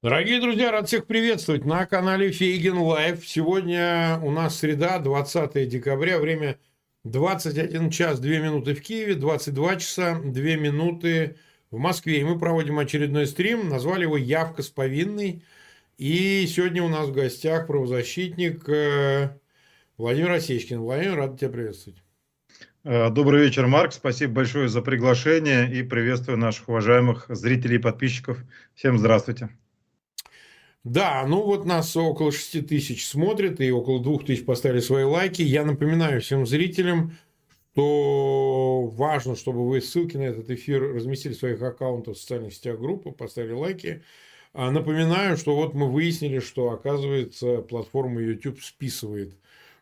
Дорогие друзья, рад всех приветствовать на канале Фейгин Live. Сегодня у нас среда, 20 декабря, время 21 час 2 минуты в Киеве, 22 часа 2 минуты в Москве. И мы проводим очередной стрим, назвали его «Явка с повинной». И сегодня у нас в гостях правозащитник э, Владимир Осечкин. Владимир, рад тебя приветствовать. Э, добрый вечер, Марк. Спасибо большое за приглашение и приветствую наших уважаемых зрителей и подписчиков. Всем здравствуйте. Да, ну вот нас около 6 тысяч смотрит, и около 2 тысяч поставили свои лайки. Я напоминаю всем зрителям, что важно, чтобы вы ссылки на этот эфир разместили в своих аккаунтах в социальных сетях группы, поставили лайки. А напоминаю, что вот мы выяснили, что, оказывается, платформа YouTube списывает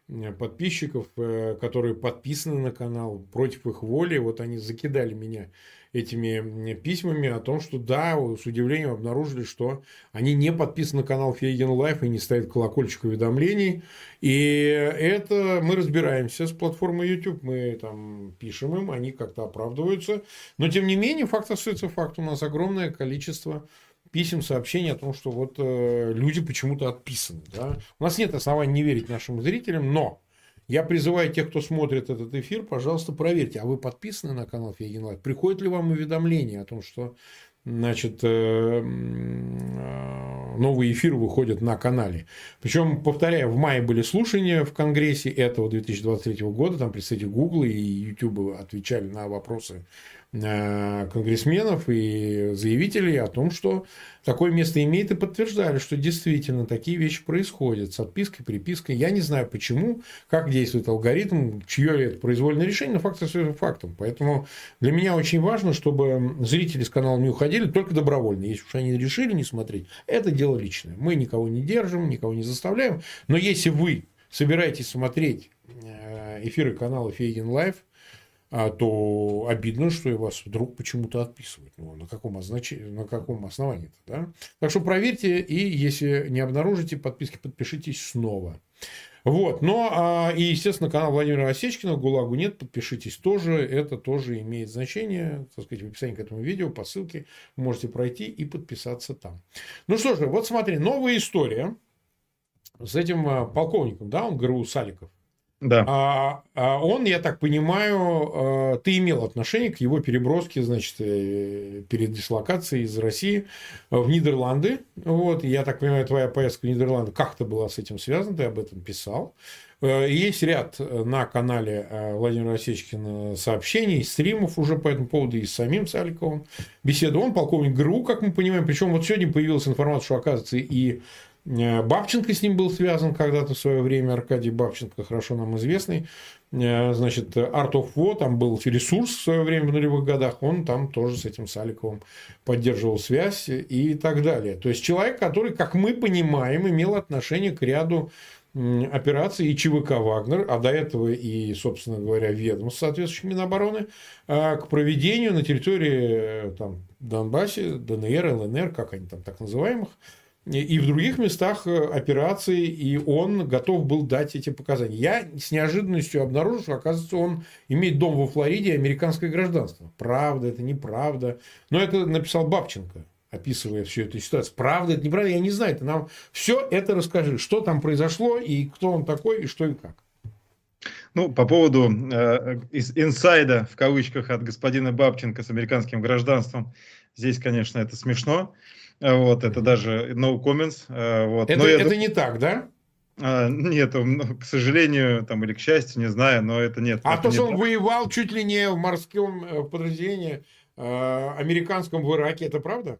Э, подписчиков, э, которые подписаны на канал против их воли. Вот они закидали меня этими письмами о том, что да, с удивлением обнаружили, что они не подписаны на канал Фейгин Live и не ставят колокольчик уведомлений. И это мы разбираемся с платформой YouTube. Мы там пишем им, они как-то оправдываются. Но тем не менее, факт остается факт. У нас огромное количество писем, сообщений о том, что вот э, люди почему-то отписаны. Да? У нас нет оснований не верить нашим зрителям, но я призываю тех, кто смотрит этот эфир, пожалуйста, проверьте, а вы подписаны на канал Фейгин Live? Приходит ли вам уведомление о том, что значит, э, э, новые эфиры выходят на канале. Причем, повторяю, в мае были слушания в Конгрессе этого 2023 года, там представители Google и YouTube отвечали на вопросы конгрессменов и заявителей о том, что такое место имеет, и подтверждали, что действительно такие вещи происходят с отпиской, припиской. Я не знаю почему, как действует алгоритм, чье ли это произвольное решение, но факт остается фактом. Поэтому для меня очень важно, чтобы зрители с канала не уходили только добровольно. Если уж они решили не смотреть, это дело личное. Мы никого не держим, никого не заставляем. Но если вы собираетесь смотреть э, эфиры канала Фейгин Live, то обидно, что вас вдруг почему-то отписывают. Ну, на каком, означ... на каком основании-то, да? Так что проверьте, и если не обнаружите подписки, подпишитесь снова. Вот, но а, и, естественно, канал Владимира Осечкина, ГУЛАГу нет, подпишитесь тоже, это тоже имеет значение, так сказать, в описании к этому видео, по ссылке можете пройти и подписаться там. Ну что же, вот смотри, новая история с этим а, полковником, да, он ГРУ Саликов. Да. А, а он, я так понимаю, а, ты имел отношение к его переброске, значит, э, передислокации из России в Нидерланды. Вот, я так понимаю, твоя поездка в Нидерланды как-то была с этим связана, ты об этом писал. Э, есть ряд на канале э, Владимира Осечкина сообщений, стримов уже по этому поводу и с самим Саликовым беседу. Он полковник ГРУ, как мы понимаем. Причем вот сегодня появилась информация, что, оказывается, и Э, Бабченко с ним был связан когда-то в свое время, Аркадий Бабченко, хорошо нам известный. Э, значит, Art of War, там был ресурс в свое время в нулевых годах, он там тоже с этим Саликовым поддерживал связь и так далее. То есть, человек, который, как мы понимаем, имел отношение к ряду операций и ЧВК «Вагнер», а до этого и, собственно говоря, ведомств соответствующих Минобороны, э, к проведению на территории там, Донбассе, ДНР, ЛНР, как они там так называемых, и в других местах э, операции, и он готов был дать эти показания. Я с неожиданностью обнаружил, что, оказывается, он имеет дом во Флориде и американское гражданство. Правда, это неправда. Но это написал Бабченко, описывая всю эту ситуацию. Правда, это неправда, я не знаю. Ты нам все это расскажи, что там произошло, и кто он такой, и что и как. Ну, по поводу э, инсайда, в кавычках, от господина Бабченко с американским гражданством, здесь, конечно, это смешно. Вот, это даже no comments. Э, вот. Это, это я... не так, да? А, нет, к сожалению, там, или к счастью, не знаю, но это нет. А то, что он так. воевал чуть ли не в морском э, подразделении э, американском в Ираке, это правда?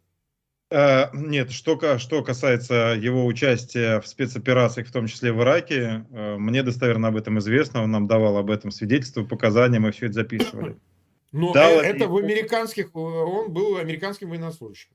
Uh, нет, что, что касается его участия в спецоперациях, в том числе в Ираке, мне достоверно об этом известно, он нам давал об этом свидетельство, показания, мы все это записывали. Но Дал это ли... в американских, он был американским военнослужащим.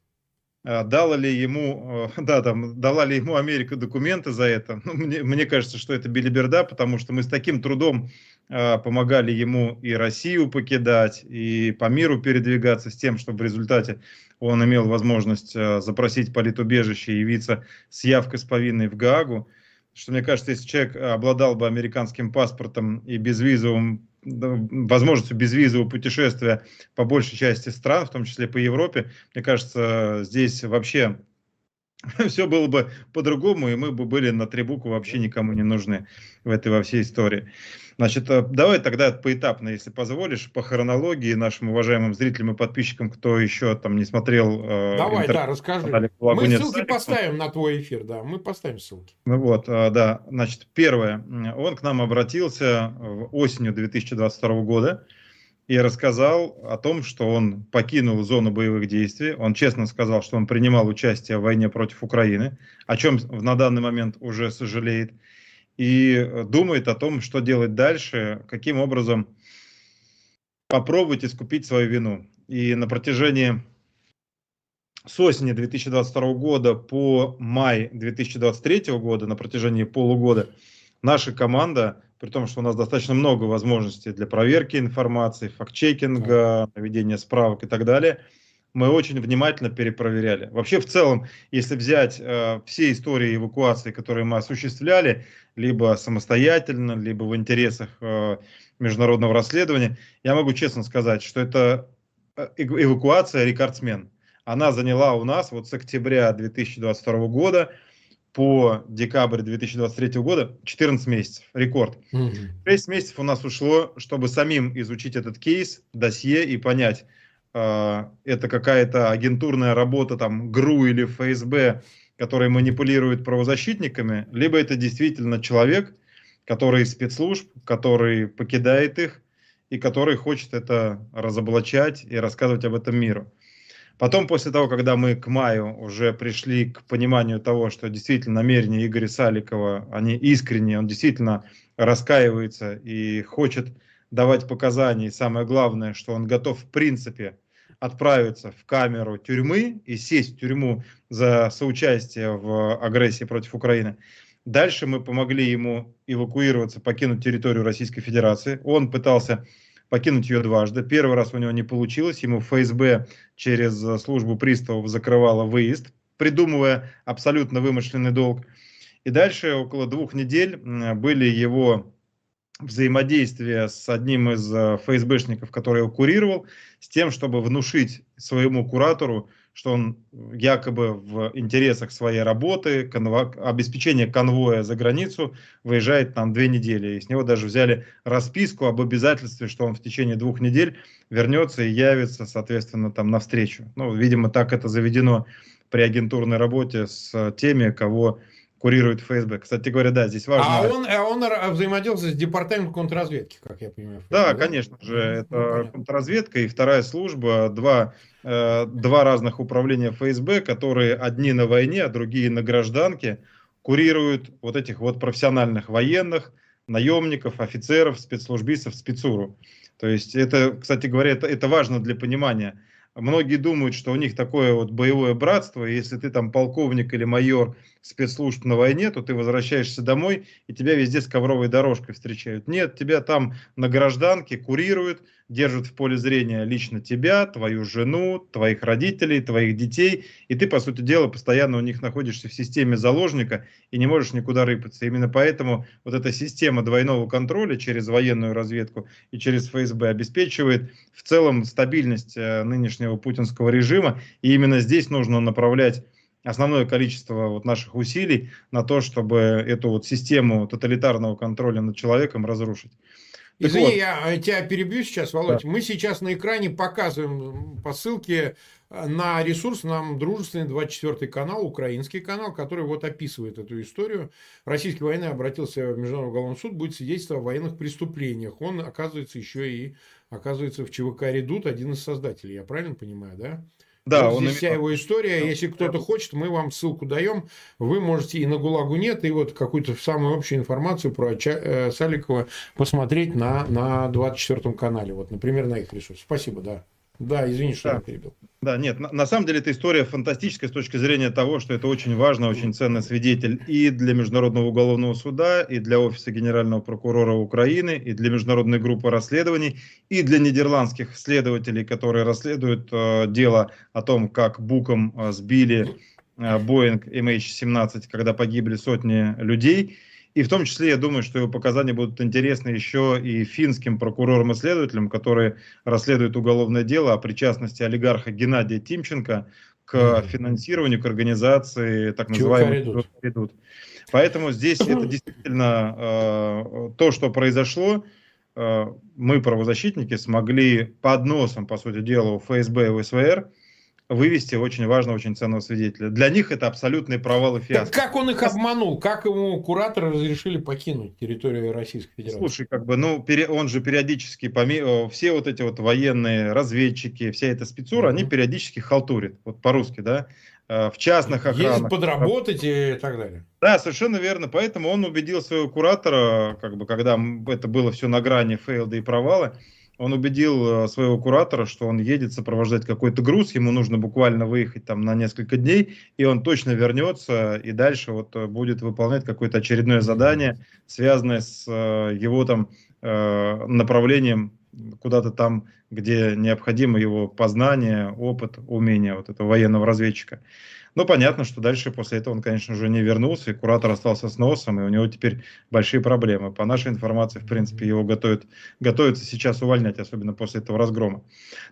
А, дала ли ему, э, да, там, дала ли ему Америка документы за это. Ну, мне, мне кажется, что это билиберда, потому что мы с таким трудом э, помогали ему и Россию покидать, и по миру передвигаться с тем, чтобы в результате он имел возможность э, запросить политубежище и явиться с явкой с повинной в Гаагу. Что мне кажется, если человек обладал бы американским паспортом и безвизовым возможностью безвизового путешествия по большей части стран, в том числе по Европе. Мне кажется, здесь вообще все было бы по-другому, и мы бы были на три буквы вообще никому не нужны в этой во всей истории. Значит, э, давай тогда поэтапно, если позволишь, по хронологии нашим уважаемым зрителям и подписчикам, кто еще там не смотрел. Э, давай, интер... да, расскажи. Мы ссылки поставим на твой эфир, да, мы поставим ссылки. Ну вот, э, да, значит, первое, он к нам обратился осенью 2022 года и рассказал о том, что он покинул зону боевых действий. Он честно сказал, что он принимал участие в войне против Украины, о чем на данный момент уже сожалеет, и думает о том, что делать дальше, каким образом попробовать искупить свою вину. И на протяжении с осени 2022 года по май 2023 года, на протяжении полугода, наша команда при том, что у нас достаточно много возможностей для проверки информации, факт-чекинга, наведения справок и так далее, мы очень внимательно перепроверяли. Вообще, в целом, если взять э, все истории эвакуации, которые мы осуществляли, либо самостоятельно, либо в интересах э, международного расследования, я могу честно сказать, что это э, эвакуация рекордсмен. Она заняла у нас вот с октября 2022 года по декабрь 2023 года 14 месяцев, рекорд. Угу. 6 месяцев у нас ушло, чтобы самим изучить этот кейс, досье и понять, э, это какая-то агентурная работа там ГРУ или ФСБ, который манипулирует правозащитниками, либо это действительно человек, который из спецслужб, который покидает их и который хочет это разоблачать и рассказывать об этом миру. Потом, после того, когда мы к маю уже пришли к пониманию того, что действительно намерения Игоря Саликова, они искренние, он действительно раскаивается и хочет давать показания, и самое главное, что он готов в принципе отправиться в камеру тюрьмы и сесть в тюрьму за соучастие в агрессии против Украины. Дальше мы помогли ему эвакуироваться, покинуть территорию Российской Федерации. Он пытался покинуть ее дважды. Первый раз у него не получилось, ему ФСБ через службу приставов закрывала выезд, придумывая абсолютно вымышленный долг. И дальше около двух недель были его взаимодействия с одним из э, ФСБшников, который его курировал, с тем, чтобы внушить своему куратору, что он якобы в интересах своей работы, конво, обеспечения конвоя за границу, выезжает там две недели. И с него даже взяли расписку об обязательстве, что он в течение двух недель вернется и явится, соответственно, там навстречу. Ну, видимо, так это заведено при агентурной работе с теми, кого курирует ФСБ. Кстати говоря, да, здесь важно... А он, а он взаимодействует с департаментом контрразведки, как я понимаю. ФСБ, да, да, конечно же, это ну, контрразведка и вторая служба, два, э, два разных управления ФСБ, которые одни на войне, а другие на гражданке, курируют вот этих вот профессиональных военных, наемников, офицеров, спецслужбистов, спецуру. То есть это, кстати говоря, это, это важно для понимания. Многие думают, что у них такое вот боевое братство, и если ты там полковник или майор спецслужб на войне, то ты возвращаешься домой, и тебя везде с ковровой дорожкой встречают. Нет, тебя там на гражданке курируют, держат в поле зрения лично тебя, твою жену, твоих родителей, твоих детей, и ты, по сути дела, постоянно у них находишься в системе заложника и не можешь никуда рыпаться. Именно поэтому вот эта система двойного контроля через военную разведку и через ФСБ обеспечивает в целом стабильность э, нынешнего путинского режима, и именно здесь нужно направлять основное количество вот наших усилий на то, чтобы эту вот систему тоталитарного контроля над человеком разрушить. Извини, вот. я тебя перебью сейчас, Володь. Да. Мы сейчас на экране показываем по ссылке э, на ресурс нам дружественный 24 канал, украинский канал, который вот описывает эту историю. Российский военный обратился в Международный уголовный суд, будет свидетельствовать о военных преступлениях. Он, оказывается, еще и оказывается в ЧВК «Редут», один из создателей. Я правильно понимаю, да? Да, вот он здесь вся его история. Если кто-то хочет, мы вам ссылку даем. Вы можете и на ГУЛАГу нет, и вот какую-то самую общую информацию про э, Саликова посмотреть на, на 24 канале. Вот, например, на их ресурсе. Спасибо, да. Да, извини, что да. я перебил. Да, нет, на, на самом деле эта история фантастическая с точки зрения того, что это очень важный, очень ценный свидетель и для Международного уголовного суда, и для Офиса Генерального прокурора Украины, и для Международной группы расследований, и для нидерландских следователей, которые расследуют э, дело о том, как Буком э, сбили э, Боинг MH17, когда погибли сотни людей. И в том числе, я думаю, что его показания будут интересны еще и финским прокурорам и следователям, которые расследуют уголовное дело о причастности олигарха Геннадия Тимченко к финансированию, к организации так называемых. Поэтому здесь это действительно э, то, что произошло. Э, мы, правозащитники, смогли под носом, по сути дела, у ФСБ и у СВР вывести очень важного, очень ценного свидетеля. Для них это абсолютный провал и фиаско. Так как он их обманул? Как ему кураторы разрешили покинуть территорию Российской Федерации? Слушай, как бы, ну, он же периодически, поме... все вот эти вот военные разведчики, вся эта спецура, mm-hmm. они периодически халтурят, вот по-русски, да, э, в частных охранах. Есть подработать и так далее. Да, совершенно верно. Поэтому он убедил своего куратора, как бы, когда это было все на грани фейлда и провала, он убедил э, своего куратора, что он едет сопровождать какой-то груз, ему нужно буквально выехать там на несколько дней, и он точно вернется и дальше вот э, будет выполнять какое-то очередное задание, связанное с э, его там направлением куда-то там, где необходимо его познание, опыт, умение вот этого военного разведчика. Ну, понятно, что дальше после этого он, конечно же, не вернулся, и куратор остался с носом, и у него теперь большие проблемы. По нашей информации, в принципе, его готовят, готовятся сейчас увольнять, особенно после этого разгрома.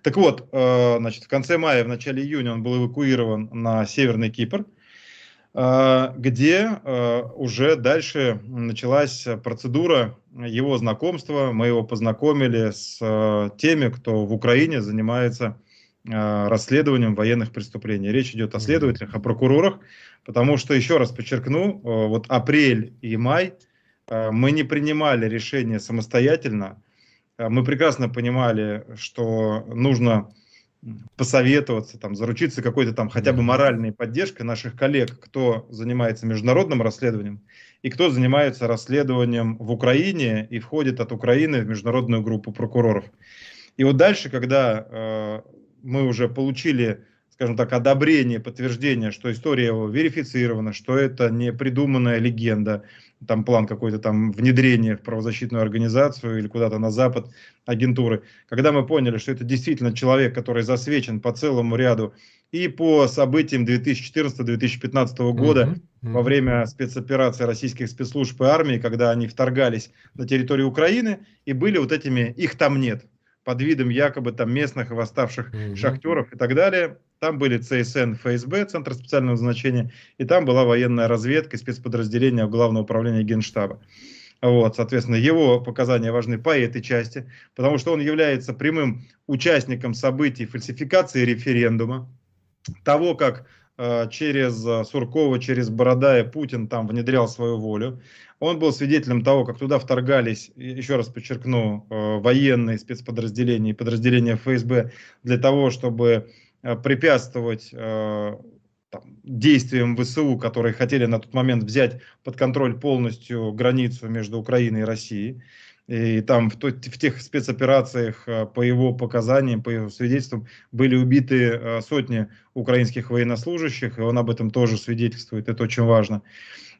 Так вот, э, значит, в конце мая, в начале июня он был эвакуирован на Северный Кипр, э, где э, уже дальше началась процедура его знакомства. Мы его познакомили с теми, кто в Украине занимается расследованием военных преступлений. Речь идет о следователях, о прокурорах, потому что, еще раз подчеркну, э, вот апрель и май э, мы не принимали решения самостоятельно. Мы прекрасно понимали, что нужно посоветоваться, там, заручиться какой-то там хотя бы моральной поддержкой наших коллег, кто занимается международным расследованием и кто занимается расследованием в Украине и входит от Украины в международную группу прокуроров. И вот дальше, когда мы уже получили, скажем так, одобрение, подтверждение, что история его верифицирована, что это не придуманная легенда, там план какой-то там внедрения в правозащитную организацию или куда-то на запад агентуры. Когда мы поняли, что это действительно человек, который засвечен по целому ряду и по событиям 2014-2015 года mm-hmm. Mm-hmm. во время спецоперации российских спецслужб и армии, когда они вторгались на территорию Украины и были вот этими, их там нет, под видом якобы там местных и восставших mm-hmm. шахтеров и так далее. Там были ЦСН, ФСБ, Центр специального назначения, и там была военная разведка спецподразделение Главного управления Генштаба. Вот, соответственно, его показания важны по этой части, потому что он является прямым участником событий фальсификации референдума, того, как э, через э, Суркова, через Бородая Путин там внедрял свою волю. Он был свидетелем того, как туда вторгались, еще раз подчеркну, э, военные спецподразделения и подразделения ФСБ для того, чтобы э, препятствовать э, там, действиям ВСУ, которые хотели на тот момент взять под контроль полностью границу между Украиной и Россией. И там в, то, в тех спецоперациях, по его показаниям, по его свидетельствам, были убиты сотни украинских военнослужащих, и он об этом тоже свидетельствует, это очень важно.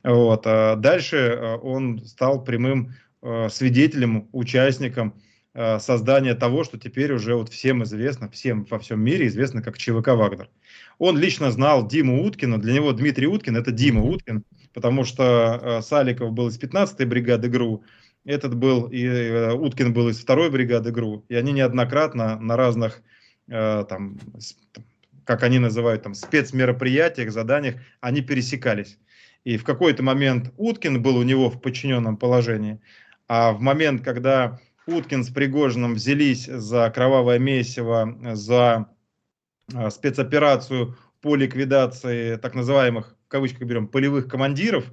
Вот. А дальше э, он стал прямым э, свидетелем, участником э, создания того, что теперь уже вот всем известно, всем во всем мире известно как ЧВК «Вагнер». Он лично знал Диму Уткина, для него Дмитрий Уткин – это Дима Уткин, потому что Саликов был из 15-й бригады ГРУ, этот был, и Уткин был из 2-й бригады ГРУ, и они неоднократно на разных, там, как они называют, там, спецмероприятиях, заданиях, они пересекались. И в какой-то момент Уткин был у него в подчиненном положении, а в момент, когда Уткин с Пригожиным взялись за кровавое месиво, за а, спецоперацию по ликвидации так называемых, в кавычках берем, полевых командиров,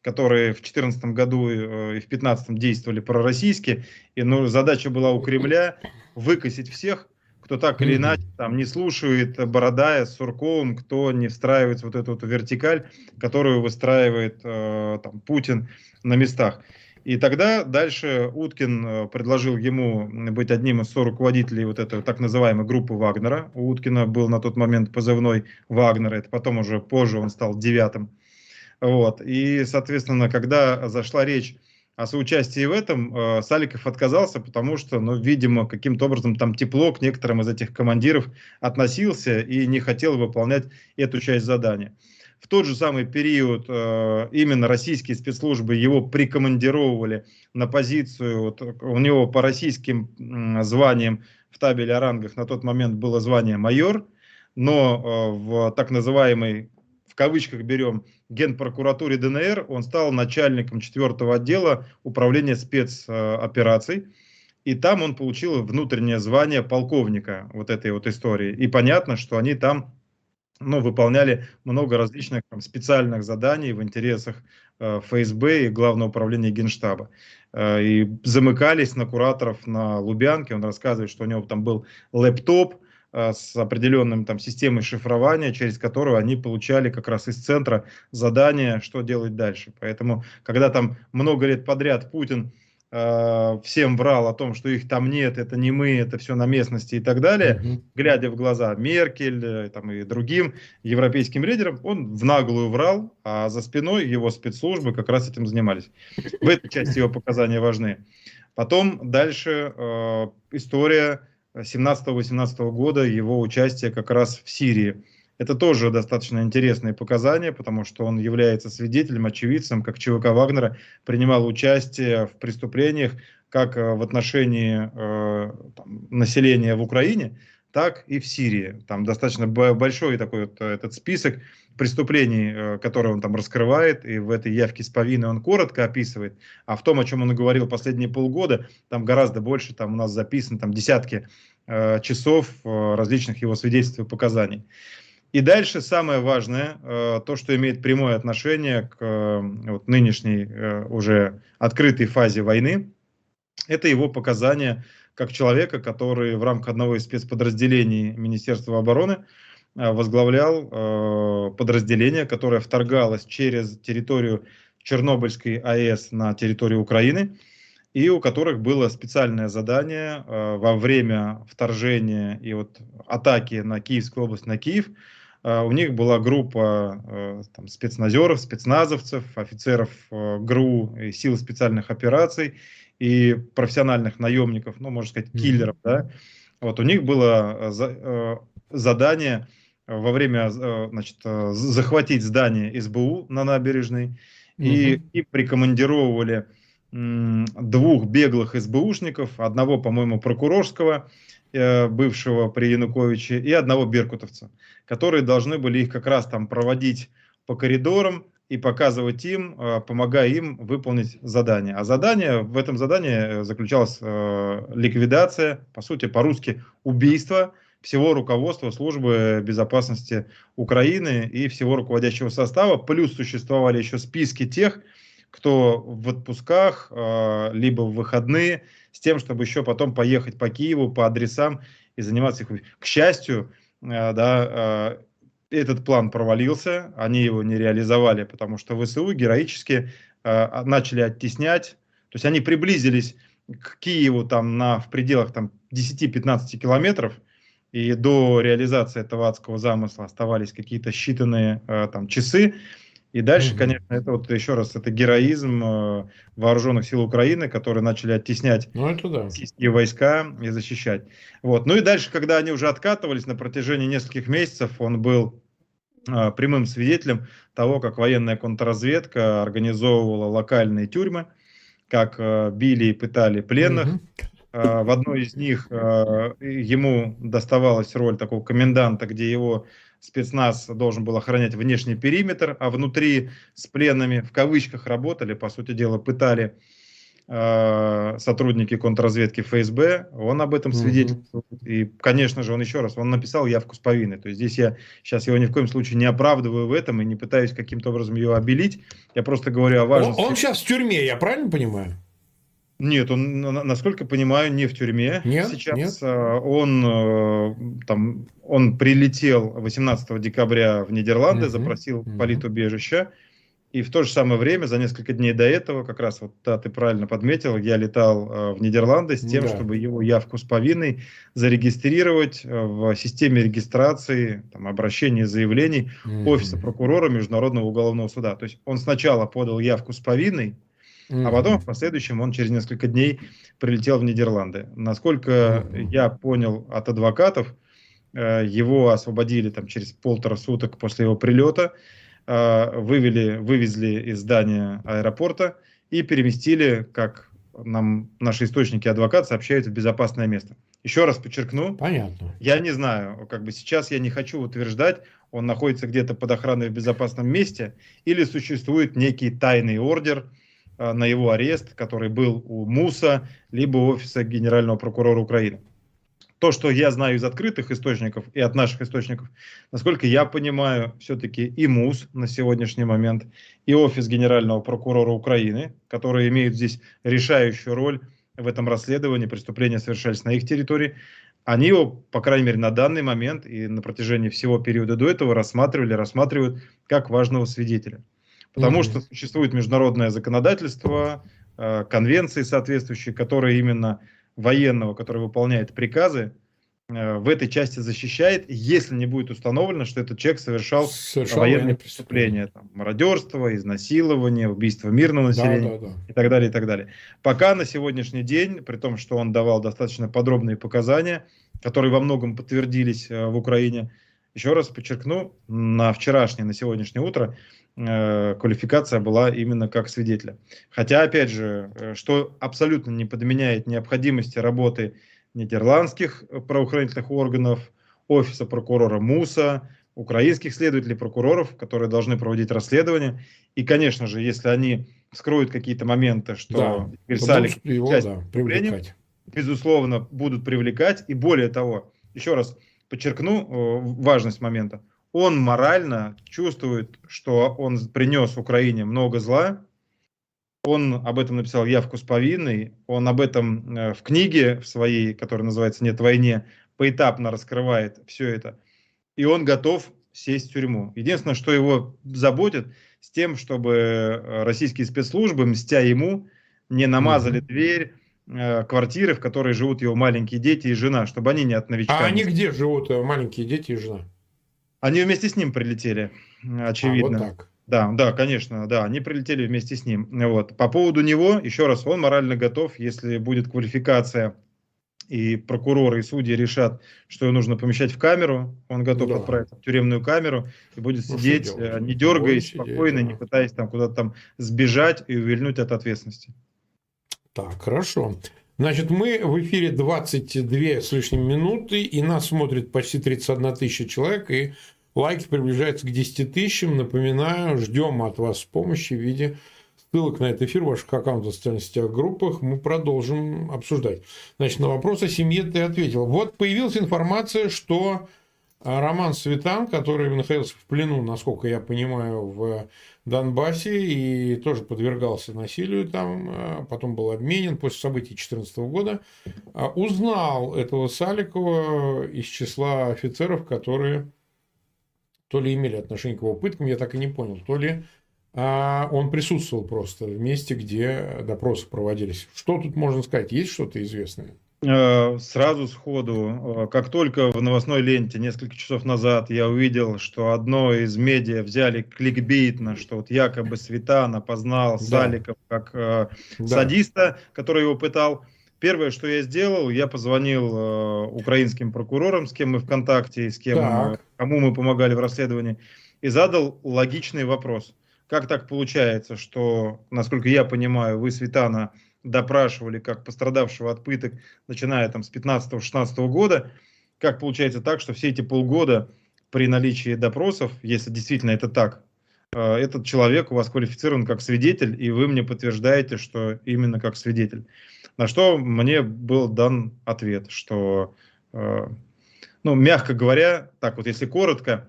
которые в 2014 году э, и в 2015 действовали пророссийски, и ну, задача была у Кремля выкосить всех, кто так или иначе там не слушает Бородая с Сурковым, кто не встраивается вот эту вот вертикаль, которую выстраивает э, там, Путин на местах. И тогда дальше Уткин э, предложил ему быть одним из руководителей вот этой так называемой группы Вагнера. У Уткина был на тот момент позывной Вагнера, это потом уже позже он стал девятым. Вот. И, соответственно, когда зашла речь о соучастии в этом э, Саликов отказался, потому что, ну, видимо, каким-то образом там тепло к некоторым из этих командиров относился и не хотел выполнять эту часть задания. В тот же самый период э, именно российские спецслужбы его прикомандировывали на позицию, вот, у него по российским э, званиям в табеле о рангах на тот момент было звание майор, но в так называемой, в кавычках берем, генпрокуратуре ДНР он стал начальником четвертого отдела управления спецопераций. И там он получил внутреннее звание полковника вот этой вот истории. И понятно, что они там ну, выполняли много различных там, специальных заданий в интересах э, ФСБ и Главного управления Генштаба. Э, и замыкались на кураторов на Лубянке. Он рассказывает, что у него там был лэптоп, с определенным там системой шифрования, через которую они получали как раз из центра задания, что делать дальше. Поэтому, когда там много лет подряд Путин Э, всем врал о том, что их там нет, это не мы, это все на местности и так далее, угу. глядя в глаза Меркель э, там, и другим европейским лидерам, он в наглую врал, а за спиной его спецслужбы как раз этим занимались. В этой части его показания важны. Потом дальше э, история 17-18 года, его участия как раз в Сирии. Это тоже достаточно интересные показания, потому что он является свидетелем, очевидцем, как ЧВК Вагнера принимал участие в преступлениях как э, в отношении э, там, населения в Украине, так и в Сирии. Там достаточно большой такой вот э, этот список преступлений, э, которые он там раскрывает, и в этой явке с повинной он коротко описывает, а в том, о чем он говорил последние полгода, там гораздо больше, там у нас записано там десятки э, часов э, различных его свидетельств и показаний. И дальше самое важное, э, то, что имеет прямое отношение к э, вот, нынешней э, уже открытой фазе войны, это его показания как человека, который в рамках одного из спецподразделений Министерства обороны возглавлял подразделение, которое вторгалось через территорию Чернобыльской АЭС на территорию Украины, и у которых было специальное задание во время вторжения и вот атаки на Киевскую область, на Киев – а, у них была группа э, там, спецназеров, спецназовцев, офицеров э, ГРУ и сил специальных операций и профессиональных наемников, ну, можно сказать, киллеров, да. Вот у них было э, задание во время, значит, захватить здание СБУ на набережной, и mm-hmm. им прикомандировывали двух беглых СБУшников, одного, по-моему, прокурорского, бывшего при Януковиче, и одного беркутовца которые должны были их как раз там проводить по коридорам и показывать им, э, помогая им выполнить задание. А задание, в этом задании э, заключалась э, ликвидация, по сути, по-русски убийство всего руководства службы безопасности Украины и всего руководящего состава. Плюс существовали еще списки тех, кто в отпусках, либо в выходные, с тем, чтобы еще потом поехать по Киеву по адресам и заниматься их. К счастью, Э, да, э, этот план провалился, они его не реализовали, потому что ВСУ героически э, начали оттеснять, то есть они приблизились к Киеву там на, в пределах там 10-15 километров, и до реализации этого адского замысла оставались какие-то считанные там часы, и дальше, конечно, это вот еще раз, это героизм э, вооруженных сил Украины, которые начали оттеснять ну, это да. российские войска и защищать. Вот. Ну и дальше, когда они уже откатывались на протяжении нескольких месяцев, он был э, прямым свидетелем того, как военная контрразведка организовывала локальные тюрьмы, как э, били и пытали пленных. Угу. В одной из них э, ему доставалась роль такого коменданта, где его спецназ должен был охранять внешний периметр, а внутри с пленными в кавычках работали, по сути дела, пытали э, сотрудники контрразведки ФСБ, он об этом свидетельствует. Mm-hmm. И, конечно же, он еще раз, он написал явку с повинной. То есть здесь я сейчас его ни в коем случае не оправдываю в этом и не пытаюсь каким-то образом его обелить. Я просто говорю о важности. Он, он сейчас в тюрьме, я правильно понимаю? Нет, он, насколько понимаю, не в тюрьме. Нет, Сейчас нет. А, он э, там он прилетел 18 декабря в Нидерланды, угу, запросил угу. политубежище. И в то же самое время, за несколько дней до этого, как раз вот да, ты правильно подметил, я летал э, в Нидерланды с тем, да. чтобы его явку с повинной зарегистрировать э, в системе регистрации, там, обращения заявлений угу. Офиса прокурора Международного уголовного суда. То есть он сначала подал явку с повинной, а потом в последующем он через несколько дней прилетел в Нидерланды. Насколько я понял от адвокатов, э, его освободили там через полтора суток после его прилета, э, вывели, вывезли из здания аэропорта и переместили, как нам наши источники адвокат сообщают в безопасное место. Еще раз подчеркну. Понятно. Я не знаю, как бы сейчас я не хочу утверждать, он находится где-то под охраной в безопасном месте, или существует некий тайный ордер на его арест, который был у МУСа, либо офиса генерального прокурора Украины. То, что я знаю из открытых источников и от наших источников, насколько я понимаю, все-таки и МУС на сегодняшний момент, и офис генерального прокурора Украины, которые имеют здесь решающую роль в этом расследовании, преступления совершались на их территории, они его, по крайней мере, на данный момент и на протяжении всего периода до этого рассматривали, рассматривают как важного свидетеля. Потому mm-hmm. что существует международное законодательство, э, конвенции соответствующие, которые именно военного, который выполняет приказы, Э, в этой части защищает, если не будет установлено, что этот человек совершал, совершал военные преступления, там, мародерство, изнасилование, убийство мирного населения да, да, да. и так далее, и так далее. Пока на сегодняшний день, при том, что он давал достаточно подробные показания, которые во многом подтвердились э, в Украине, еще раз подчеркну, на вчерашнее, на сегодняшнее утро э, квалификация была именно как свидетеля. Хотя, опять же, э, что абсолютно не подменяет необходимости работы нидерландских правоохранительных органов, офиса прокурора МУСа, украинских следователей, прокуроров, которые должны проводить расследование. И, конечно же, если они скроют какие-то моменты, что да, его часть да, привлекать. безусловно, будут привлекать. И более того, еще раз подчеркну э, важность момента. Он морально чувствует, что он принес Украине много зла, он об этом написал явку с повинной, он об этом э, в книге в своей, которая называется «Нет войне», поэтапно раскрывает все это. И он готов сесть в тюрьму. Единственное, что его заботит, с тем, чтобы э, российские спецслужбы, мстя ему, не намазали mm-hmm. дверь э, квартиры, в которой живут его маленькие дети и жена, чтобы они не от новичка. А они где живут, маленькие дети и жена? Они вместе с ним прилетели, очевидно. А, вот так. Да, да, конечно, да, они прилетели вместе с ним. Вот. По поводу него, еще раз, он морально готов, если будет квалификация и прокуроры и судьи решат, что его нужно помещать в камеру, он готов да. отправиться в тюремную камеру и будет ну, сидеть, э, не дергаясь, спокойно, сидеть, да. не пытаясь там куда-то там сбежать и увильнуть от ответственности. Так, хорошо. Значит, мы в эфире 22 с лишним минуты, и нас смотрит почти 31 тысяча человек, и Лайки приближаются к 10 тысячам. Напоминаю, ждем от вас помощи в виде ссылок на этот эфир ваших аккаунтах в социальных сетях, группах. Мы продолжим обсуждать. Значит, на вопрос о семье ты ответил. Вот появилась информация, что а, Роман Светан, который находился в плену, насколько я понимаю, в Донбассе и тоже подвергался насилию там, а, потом был обменен после событий 2014 года, а, узнал этого Саликова из числа офицеров, которые то ли имели отношение к его пыткам, я так и не понял, то ли а он присутствовал просто в месте, где допросы проводились. Что тут можно сказать? Есть что-то известное? Э, сразу сходу, э, как только в новостной ленте несколько часов назад я увидел, что одно из медиа взяли кликбейтно, что вот якобы Светан опознал да. Саликов как э, да. садиста, который его пытал, Первое, что я сделал, я позвонил э, украинским прокурорам, с кем мы в контакте, с кем, э, кому мы помогали в расследовании, и задал логичный вопрос. Как так получается, что, насколько я понимаю, вы Светана допрашивали как пострадавшего от пыток, начиная там с 15-16 года, как получается так, что все эти полгода при наличии допросов, если действительно это так, э, этот человек у вас квалифицирован как свидетель, и вы мне подтверждаете, что именно как свидетель. На что мне был дан ответ, что, э, ну, мягко говоря, так вот, если коротко,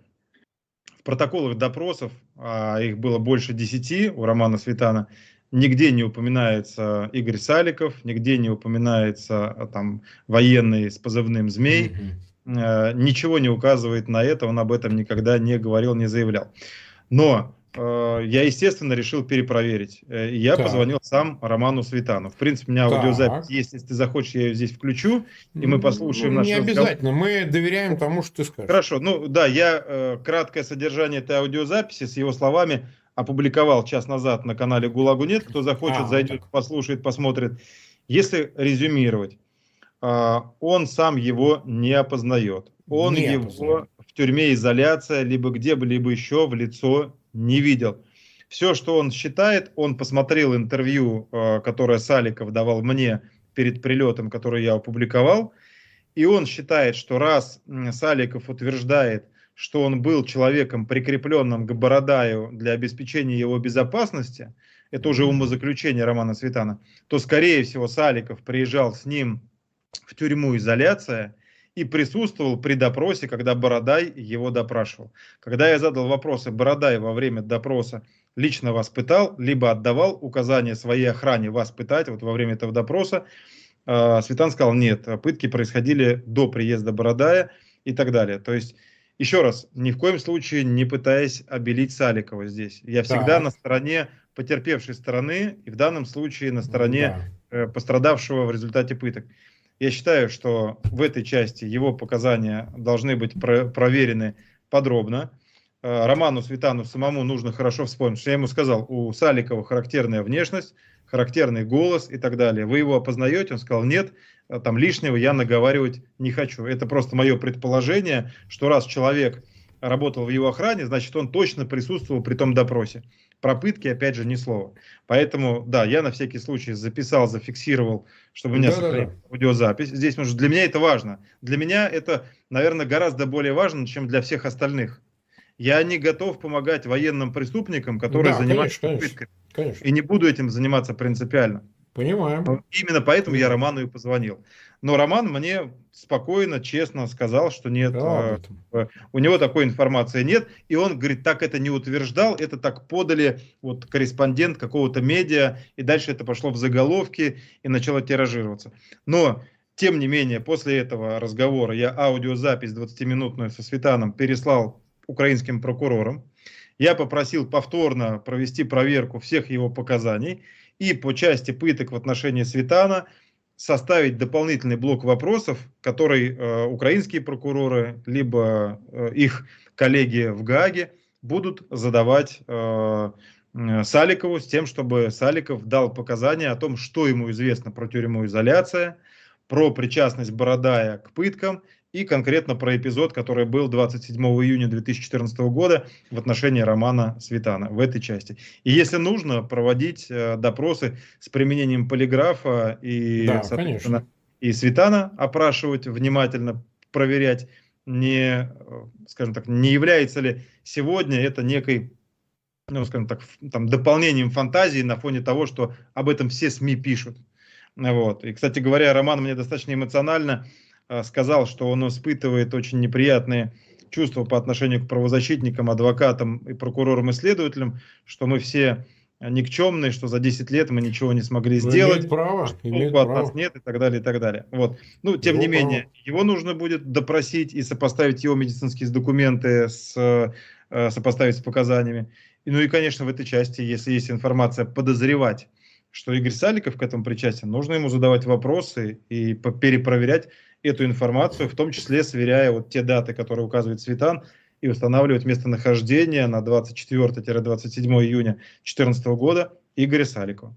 в протоколах допросов, а их было больше десяти у Романа Светана, нигде не упоминается Игорь Саликов, нигде не упоминается а, там военный с позывным «Змей», mm-hmm. ничего не указывает на это, он об этом никогда не говорил, не заявлял. Но Э, я, естественно, решил перепроверить. Э, я так. позвонил сам Роману Светану. В принципе, у меня так. аудиозапись есть. Если ты захочешь, я ее здесь включу, и мы послушаем ну, наш Не разговор. обязательно, мы доверяем тому, что ты скажешь. Хорошо, ну да, я краткое содержание этой аудиозаписи с его словами опубликовал час назад на канале ГУЛАГу нет. Кто захочет, а, зайдет, так. послушает, посмотрит. Если резюмировать, э, он сам его не опознает. Он не его опознает. в тюрьме изоляция, либо где бы, либо еще в лицо не видел. Все, что он считает, он посмотрел интервью, э, которое Саликов давал мне перед прилетом, которое я опубликовал, и он считает, что раз Саликов утверждает, что он был человеком, прикрепленным к Бородаю для обеспечения его безопасности, это уже умозаключение Романа Светана, то, скорее всего, Саликов приезжал с ним в тюрьму изоляция и присутствовал при допросе, когда Бородай его допрашивал. Когда я задал вопросы Бородай во время допроса, лично вас пытал, либо отдавал указания своей охране вас пытать вот во время этого допроса, э, Светан сказал, нет, пытки происходили до приезда Бородая и так далее. То есть еще раз, ни в коем случае не пытаясь обелить Саликова здесь. Я всегда да. на стороне потерпевшей стороны и в данном случае на стороне да. э, пострадавшего в результате пыток. Я считаю, что в этой части его показания должны быть про проверены подробно. Э, Роману Светану самому нужно хорошо вспомнить, что я ему сказал, у Саликова характерная внешность, характерный голос и так далее. Вы его опознаете? Он сказал, нет. А там лишнего я наговаривать не хочу. Это просто мое предположение, что раз человек работал в его охране, значит, он точно присутствовал при том допросе. Про пытки, опять же, ни слова. Поэтому, да, я на всякий случай записал, зафиксировал, чтобы у меня да, сохранилась да, да. аудиозапись. Здесь, может, для меня это важно. Для меня это, наверное, гораздо более важно, чем для всех остальных. Я не готов помогать военным преступникам, которые да, занимаются конечно, пытками. Конечно. И не буду этим заниматься принципиально. Понимаем. Именно поэтому я Роману и позвонил. Но Роман мне спокойно, честно сказал, что нет, да, э, у него такой информации нет. И он говорит, так это не утверждал, это так подали вот корреспондент какого-то медиа, и дальше это пошло в заголовки и начало тиражироваться. Но тем не менее, после этого разговора я аудиозапись 20-минутную со Светаном переслал украинским прокурорам. Я попросил повторно провести проверку всех его показаний и по части пыток в отношении Светана составить дополнительный блок вопросов, который э, украинские прокуроры, либо э, их коллеги в Гааге будут задавать э, Саликову с тем, чтобы Саликов дал показания о том, что ему известно про тюрьму изоляция, про причастность Бородая к пыткам и конкретно про эпизод, который был 27 июня 2014 года в отношении Романа Светана в этой части. И если нужно, проводить э, допросы с применением полиграфа и, да, соответственно, и Светана опрашивать внимательно, проверять, не, э, скажем так, не является ли сегодня это некой ну, скажем так, там, дополнением фантазии на фоне того, что об этом все СМИ пишут. Вот. И, кстати говоря, Роман мне достаточно эмоционально сказал, что он испытывает очень неприятные чувства по отношению к правозащитникам, адвокатам и прокурорам и следователям, что мы все никчемные, что за 10 лет мы ничего не смогли Но сделать, имеет право, что имеет от право. нас нет и так далее, и так далее. Вот. Ну, тем его не менее, право. его нужно будет допросить и сопоставить его медицинские документы с, э, сопоставить с показаниями. И, ну и, конечно, в этой части, если есть информация, подозревать, что Игорь Саликов к этому причастен, нужно ему задавать вопросы и перепроверять эту информацию, в том числе сверяя вот те даты, которые указывает Светан, и устанавливать местонахождение на 24-27 июня 2014 года Игоря Саликова.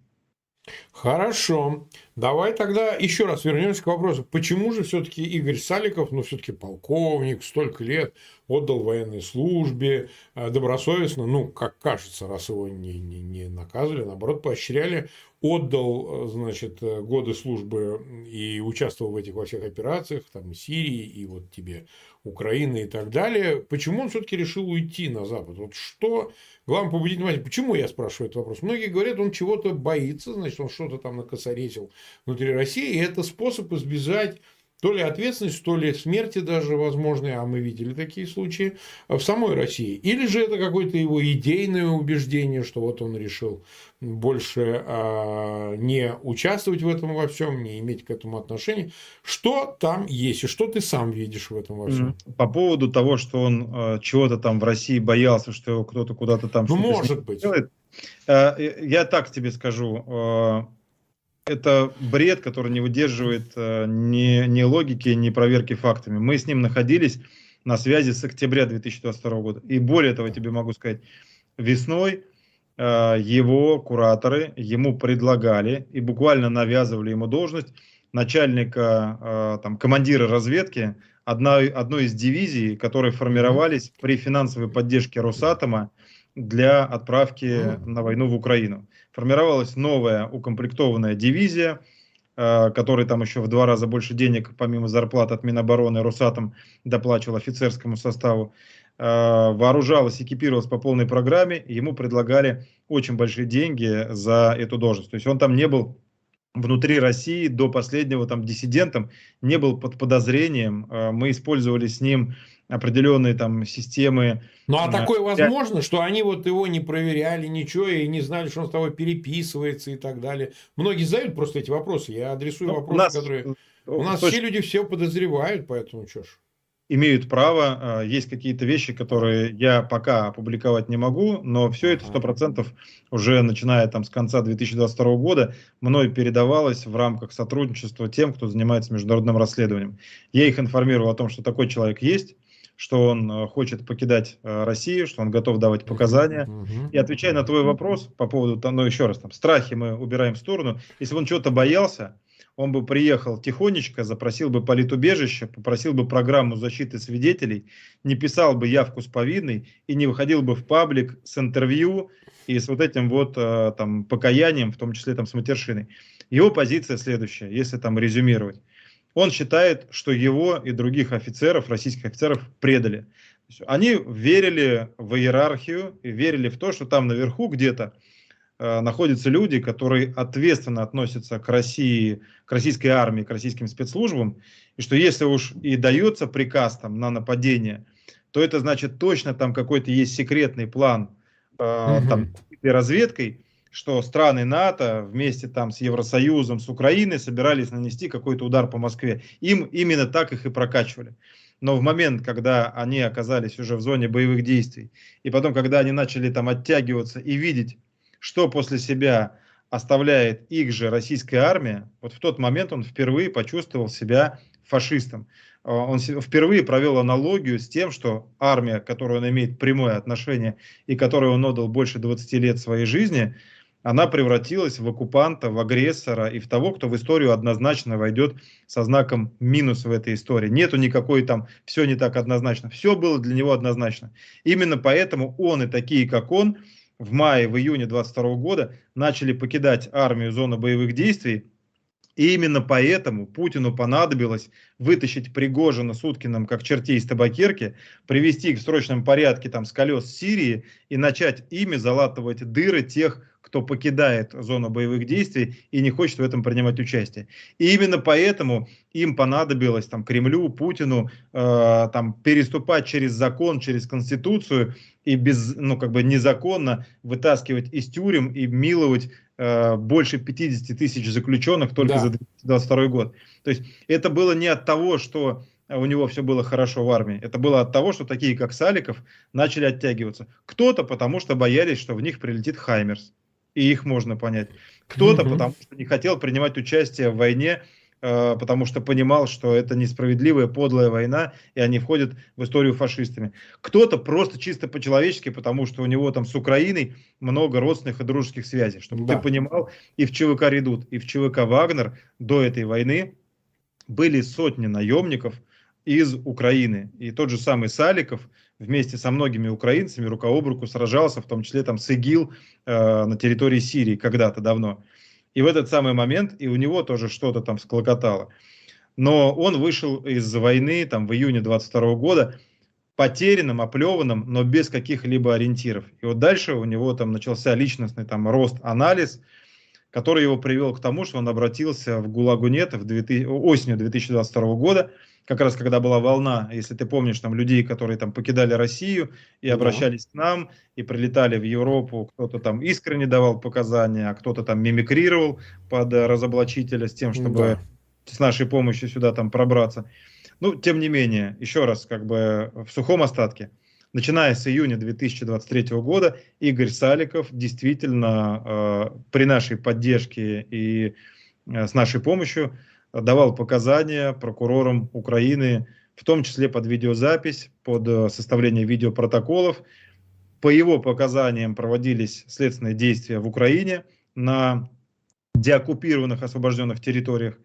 Хорошо. Давай тогда еще раз вернемся к вопросу, почему же все-таки Игорь Саликов, ну, все-таки полковник, столько лет отдал военной службе, э, добросовестно, ну, как кажется, раз его не, не, не наказывали, наоборот, поощряли, отдал, э, значит, э, годы службы и участвовал в этих во всех операциях, там, Сирии, и вот тебе Украины и так далее. Почему он все-таки решил уйти на Запад? Вот что главное побудить внимание? Почему я спрашиваю этот вопрос? Многие говорят, он чего-то боится, значит, он что-то там накосорезил внутри России, и это способ избежать то ли ответственность, то ли смерти даже возможные, а мы видели такие случаи в самой России. Или же это какое-то его идейное убеждение, что вот он решил больше а, не участвовать в этом во всем, не иметь к этому отношения. Что там есть и что ты сам видишь в этом во всем? По поводу того, что он а, чего-то там в России боялся, что его кто-то куда-то там... Ну, может быть. Делает, а, я так тебе скажу это бред, который не выдерживает э, ни, ни логики, ни проверки фактами. Мы с ним находились на связи с октября 2022 года. И более того, тебе могу сказать, весной э, его кураторы ему предлагали и буквально навязывали ему должность начальника, э, там, командира разведки одной, одной из дивизий, которые формировались при финансовой поддержке Росатома для отправки на войну в Украину. Формировалась новая укомплектованная дивизия, э, которой там еще в два раза больше денег, помимо зарплат от Минобороны, Росатом доплачивал офицерскому составу. Э, вооружалась, экипировалась по полной программе, ему предлагали очень большие деньги за эту должность. То есть он там не был внутри России до последнего там диссидентом, не был под подозрением. Э, мы использовали с ним определенные там системы. Ну а такое возможно, что они вот его не проверяли ничего и не знали, что он с тобой переписывается и так далее. Многие задают просто эти вопросы. Я адресую ну, вопросы, нас, которые... У нас точно... все люди все подозревают, поэтому что ж имеют право. Э, есть какие-то вещи, которые я пока опубликовать не могу, но все это сто процентов уже начиная там с конца 2022 года мной передавалось в рамках сотрудничества тем, кто занимается международным расследованием. Я их информировал о том, что такой человек есть, что он э, хочет покидать э, Россию, что он готов давать показания. И отвечая на твой вопрос по поводу, ну еще раз, там, страхи мы убираем в сторону. Если бы он чего-то боялся, он бы приехал тихонечко, запросил бы политубежище, попросил бы программу защиты свидетелей, не писал бы явку с повинной и не выходил бы в паблик с интервью и с вот этим вот э, там покаянием, в том числе там с матершиной. Его позиция следующая, если там резюмировать. Он считает, что его и других офицеров, российских офицеров, предали. Они верили в иерархию и верили в то, что там наверху где-то Э, находятся люди, которые ответственно относятся к России, к российской армии, к российским спецслужбам, и что если уж и дается приказ там на нападение, то это значит точно там какой-то есть секретный план э, угу. там, разведкой, что страны НАТО вместе там с Евросоюзом, с Украиной собирались нанести какой-то удар по Москве. Им именно так их и прокачивали. Но в момент, когда они оказались уже в зоне боевых действий, и потом, когда они начали там оттягиваться и видеть, что после себя оставляет их же российская армия, вот в тот момент он впервые почувствовал себя фашистом. А, он впервые провел аналогию с тем, что армия, которой он имеет прямое отношение и которой он отдал больше 20 лет своей жизни, она превратилась в оккупанта, в агрессора и в того, кто в историю однозначно войдет со знаком минус в этой истории. Нету никакой там, все не так однозначно. Все было для него однозначно. Именно поэтому он и такие, как он, в мае, в июне 22 года начали покидать армию зоны боевых действий. И именно поэтому Путину понадобилось вытащить Пригожина с Уткиным как чертей из табакерки, привести их в срочном порядке там, с колес Сирии и начать ими залатывать дыры тех, кто покидает зону боевых действий и не хочет в этом принимать участие. И именно поэтому им понадобилось там, Кремлю, Путину э, там, переступать через закон, через Конституцию и без, ну, как бы незаконно вытаскивать из тюрем и миловать э, больше 50 тысяч заключенных только да. за 2022 год. То есть это было не от того, что у него все было хорошо в армии. Это было от того, что такие, как Саликов, начали оттягиваться. Кто-то потому, что боялись, что в них прилетит Хаймерс, и их можно понять. Кто-то угу. потому, что не хотел принимать участие в войне Э, потому что понимал, что это несправедливая, подлая война, и они входят в историю фашистами. Кто-то просто чисто по-человечески, потому что у него там с Украиной много родственных и дружеских связей. Чтобы да. ты понимал, и в ЧВК «Редут», и в ЧВК «Вагнер» до этой войны были сотни наемников из Украины. И тот же самый Саликов вместе со многими украинцами рука об руку сражался, в том числе там с ИГИЛ э, на территории Сирии когда-то давно. И в этот самый момент и у него тоже что-то там склокотало. Но он вышел из войны там в июне 22 года потерянным, оплеванным, но без каких-либо ориентиров. И вот дальше у него там начался личностный там рост, анализ, который его привел к тому, что он обратился в ГУЛАГу-НЕТ в 2000, осенью 2022 года, как раз когда была волна, если ты помнишь, там людей, которые там покидали Россию и обращались к нам, и прилетали в Европу, кто-то там искренне давал показания, а кто-то там мимикрировал под разоблачителя с тем, чтобы да. с нашей помощью сюда там пробраться. Ну, тем не менее, еще раз, как бы в сухом остатке, начиная с июня 2023 года, Игорь Саликов действительно э, при нашей поддержке и э, с нашей помощью давал показания прокурорам Украины, в том числе под видеозапись, под э, составление видеопротоколов. По его показаниям проводились следственные действия в Украине на деоккупированных освобожденных территориях.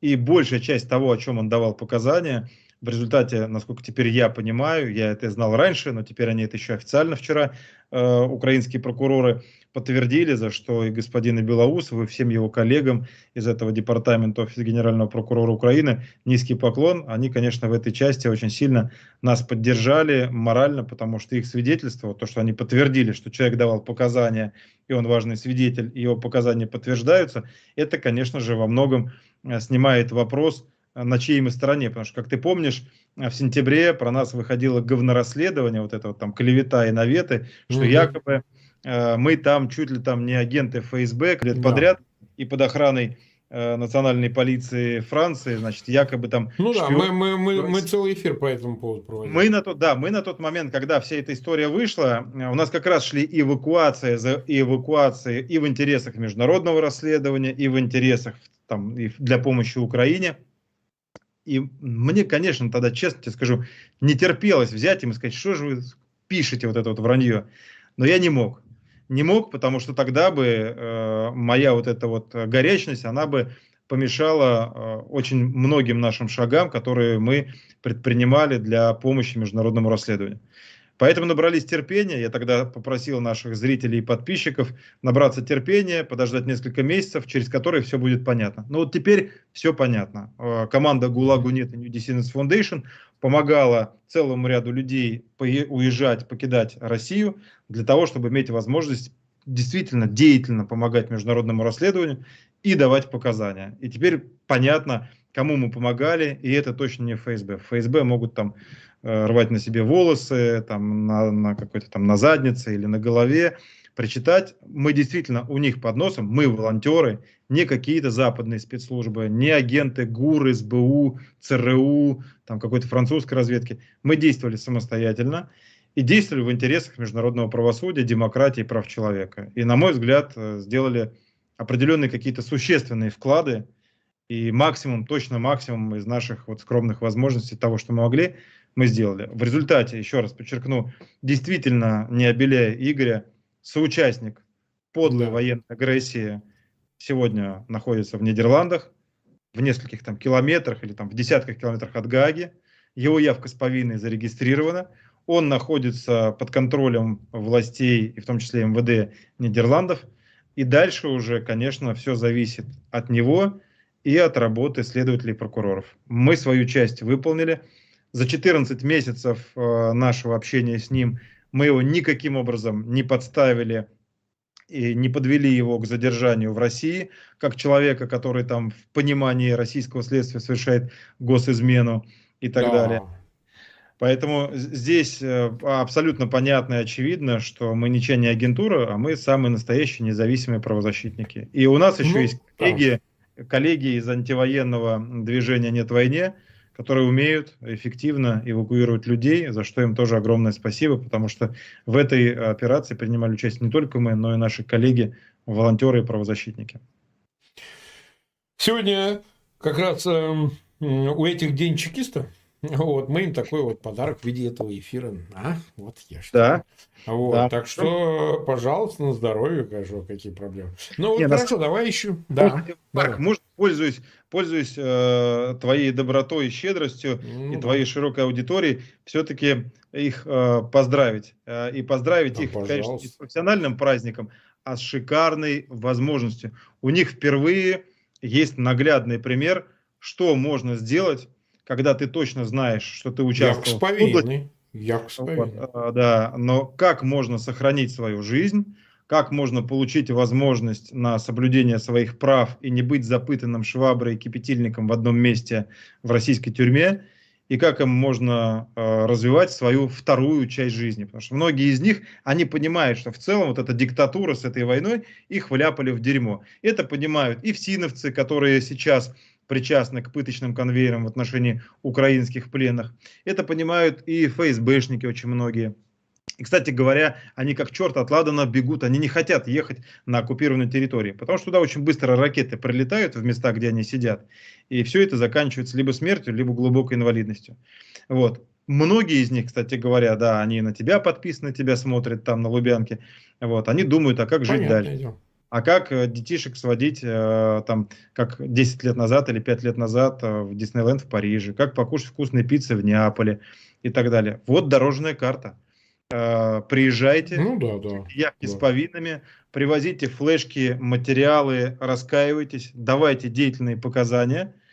И большая часть того, о чем он давал показания, В результате, насколько теперь я понимаю, я это знал раньше, но теперь они это еще официально вчера, э, украинские прокуроры подтвердили, за что и господину Белоусову, и всем его коллегам из этого департамента Офиса Генерального прокурора Украины низкий поклон. Они, конечно, в этой части очень сильно нас поддержали морально, потому что их свидетельство, то, что они подтвердили, что человек давал показания, и он важный свидетель, и его показания подтверждаются, это, конечно же, во многом э, снимает вопрос, на чьей мы стороне. Потому что, как ты помнишь, э, в сентябре про нас выходило говнорасследование, вот это вот там клевета и наветы, что угу. якобы э, мы там чуть ли там не агенты ФСБ лет да. подряд и под охраной э, национальной полиции Франции, значит, якобы там... Ну шпион... да, мы, мы, мы, мы целый эфир по этому поводу проводили. Мы на тот, да, мы на тот момент, когда вся эта история вышла, у нас как раз шли эвакуация за эвакуацией и в интересах международного расследования, и в интересах там, и для помощи Украине. И мне, конечно, тогда, честно тебе скажу, не терпелось взять им и сказать, что же вы пишете вот это вот вранье. Но я не мог. Не мог, потому что тогда бы э, моя вот эта вот горячность, она бы помешала э, очень многим нашим шагам, которые мы предпринимали для помощи международному расследованию. Поэтому набрались терпения. Я тогда попросил наших зрителей и подписчиков набраться терпения, подождать несколько месяцев, через которые все будет понятно. Но вот теперь все понятно. Э, команда ГУЛАГу нет и New Descendants Foundation помогала целому ряду людей уезжать, покидать Россию для того, чтобы иметь возможность действительно деятельно помогать международному расследованию и давать показания. И теперь понятно, кому мы помогали, и это точно не ФСБ. ФСБ могут там рвать на себе волосы, там, на, на какой-то там на заднице или на голове, прочитать. Мы действительно у них под носом, мы волонтеры, не какие-то западные спецслужбы, не агенты ГУР, СБУ, ЦРУ, там какой-то французской разведки. Мы действовали самостоятельно и действовали в интересах международного правосудия, демократии и прав человека. И, на мой взгляд, э, сделали определенные какие-то существенные вклады и максимум, точно максимум из наших вот скромных возможностей того, что мы могли, мы сделали. В результате, еще раз подчеркну, действительно, не обеляя Игоря, соучастник подлой да. военной агрессии сегодня находится в Нидерландах, в нескольких там километрах или там в десятках километрах от Гааги. Его явка с повинной зарегистрирована. Он находится под контролем властей, и в том числе МВД Нидерландов. И дальше уже, конечно, все зависит от него и от работы следователей и прокуроров. Мы свою часть выполнили – за 14 месяцев э, нашего общения с ним мы его никаким образом не подставили и не подвели его к задержанию в России, как человека, который там в понимании российского следствия совершает госизмену и так да. далее. Поэтому здесь э, абсолютно понятно и очевидно, что мы ничья не агентура, а мы самые настоящие независимые правозащитники. И у нас еще ну, есть коллеги, да. коллеги из антивоенного движения «Нет войне», которые умеют эффективно эвакуировать людей, за что им тоже огромное спасибо, потому что в этой операции принимали участие не только мы, но и наши коллеги, волонтеры и правозащитники. Сегодня как раз э, у этих день чекиста вот, мы им такой вот подарок в виде этого эфира. А, вот я что. Да. Вот, да. Так что, пожалуйста, на здоровье, кажу, какие проблемы. Ну, вот Не, хорошо, нас... давай еще. Да. Марк, может, пользуюсь, пользуюсь э, твоей добротой и щедростью ну, и твоей широкой аудиторией, все-таки их э, поздравить. Э, и поздравить да, их, пожалуйста. конечно, не с профессиональным праздником, а с шикарной возможностью. У них впервые есть наглядный пример, что можно сделать когда ты точно знаешь, что ты участвовал в области. Вот, а, да, но как можно сохранить свою жизнь, как можно получить возможность на соблюдение своих прав и не быть запытанным шваброй и кипятильником в одном месте в российской тюрьме, и как им можно э, развивать свою вторую часть жизни. Потому что многие из них, они понимают, что в целом вот эта диктатура с этой войной их вляпали в дерьмо. Это понимают и всиновцы, которые сейчас причастны к пыточным конвейерам в отношении украинских пленных. Это понимают и ФСБшники очень многие. И, кстати говоря, они как черт от ладана бегут, они не хотят ехать на оккупированную территорию, потому что туда очень быстро ракеты прилетают в места, где они сидят, и все это заканчивается либо смертью, либо глубокой инвалидностью. Вот. Многие из них, кстати говоря, да, они на тебя подписаны, тебя смотрят там на Лубянке, вот, они думают, а как жить Понятно, дальше. Идем. А как э, детишек сводить, э, там, как 10 лет назад или 5 лет назад э, в Диснейленд в Париже, как покушать вкусные пиццы в Неаполе и так далее. Вот дорожная карта. Приезжайте, ну, да, да, явки да. с повинными, привозите флешки, материалы, раскаивайтесь, давайте деятельные показания –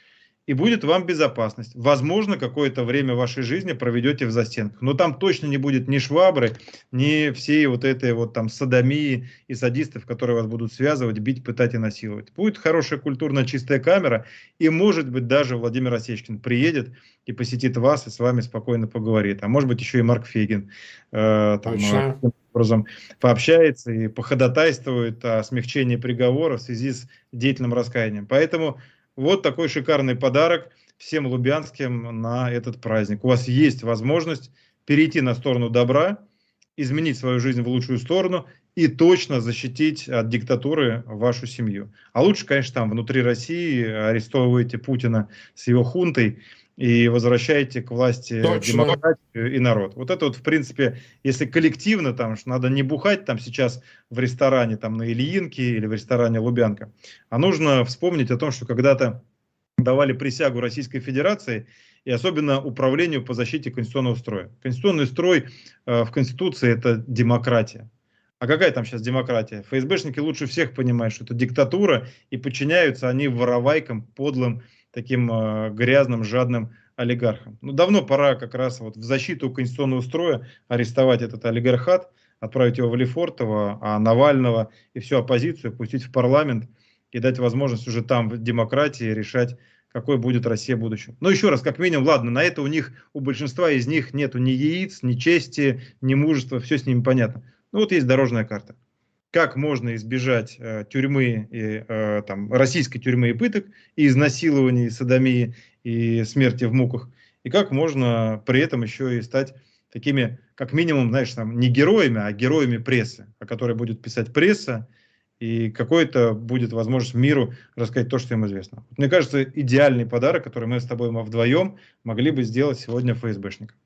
и будет вам безопасность. Возможно, какое-то время вашей жизни проведете в застенках, но там точно не будет ни швабры, ни всей вот этой вот там садомии и садистов, которые вас будут связывать, бить, пытать и насиловать. Будет хорошая культурная чистая камера, и может быть даже Владимир Осечкин приедет и посетит вас и с вами спокойно поговорит. А может быть еще и Марк Фейгин э, там, э, образом пообщается и походатайствует о смягчении приговора в связи с деятельным раскаянием. Поэтому вот такой шикарный подарок всем лубянским на этот праздник. У вас есть возможность перейти на сторону добра, изменить свою жизнь в лучшую сторону и точно защитить от диктатуры вашу семью. А лучше, конечно, там внутри России арестовываете Путина с его хунтой и возвращаете к власти Точно. демократию и народ. Вот это вот, в принципе, если коллективно, там, что надо не бухать там сейчас в ресторане там на Ильинке или в ресторане Лубянка, а нужно вспомнить о том, что когда-то давали присягу Российской Федерации и особенно управлению по защите конституционного строя. Конституционный строй э, в Конституции – это демократия. А какая там сейчас демократия? ФСБшники лучше всех понимают, что это диктатура, и подчиняются они воровайкам, подлым таким э, грязным, жадным олигархам. Ну, давно пора как раз вот в защиту конституционного строя арестовать этот олигархат, отправить его в Лефортово, а Навального и всю оппозицию пустить в парламент и дать возможность уже там в демократии решать, какой будет Россия в будущем. Но еще раз, как минимум, ладно, на это у них, у большинства из них нету ни яиц, ни чести, ни мужества, все с ними понятно. Ну вот есть дорожная карта как можно избежать э, тюрьмы, и, э, там, российской тюрьмы и пыток, и изнасилований, и садомии, и смерти в муках, и как можно при этом еще и стать такими, как минимум, знаешь, там, не героями, а героями прессы, о которой будет писать пресса, и какой-то будет возможность миру рассказать то, что им известно. Мне кажется, идеальный подарок, который мы с тобой вдвоем могли бы сделать сегодня ФСБшникам.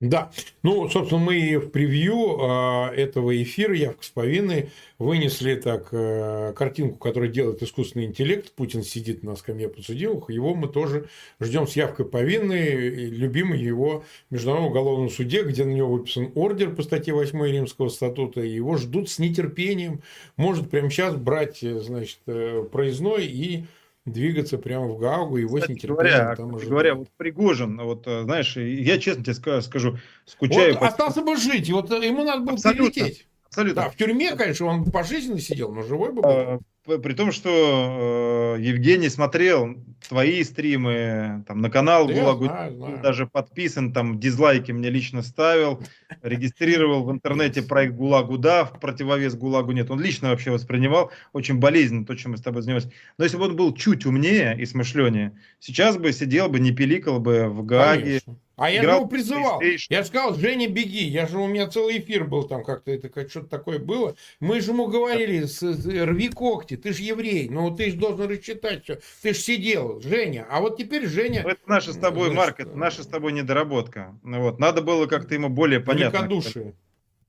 Да, ну, собственно, мы в превью э, этого эфира «Явка с повинной» вынесли так э, картинку, которую делает искусственный интеллект. Путин сидит на скамье подсудимых, его мы тоже ждем с явкой повинной, любимый его Международном уголовном суде, где на него выписан ордер по статье 8 Римского статута, его ждут с нетерпением. Может прямо сейчас брать, значит, э, проездной и двигаться прямо в Гаугу, его кстати с нетерпением говоря, там уже... говоря, вот Пригожин, вот э, знаешь, я честно тебе скажу, скучаю... Вот по... остался бы жить, вот ему надо было Абсолютно. перелететь. Абсолютно. Да, в тюрьме, конечно, он пожизненно сидел, но живой бы был. При том, что э, Евгений смотрел твои стримы, там на канал да Гулагу, знаю, знаю. даже подписан, там дизлайки мне лично ставил, регистрировал в интернете проект Гулагу, да, в противовес Гулагу нет. Он лично вообще воспринимал очень болезненно то, чем мы с тобой занимались. Но если бы он был чуть умнее и смышленнее, сейчас бы сидел бы, не пиликал бы в Гааге, Конечно а я его призывал. Я сказал, Женя, беги. Я же у меня целый эфир был там как-то, это как что-то такое было. Мы же ему говорили, с, с, рви когти, ты же еврей, ну ты же должен рассчитать все. Ты же сидел, Женя. А вот теперь Женя... Ну, это наша с тобой, Значит, Марк, это наша с тобой недоработка. Ну, вот. Надо было как-то ему более понятно. Великодушие.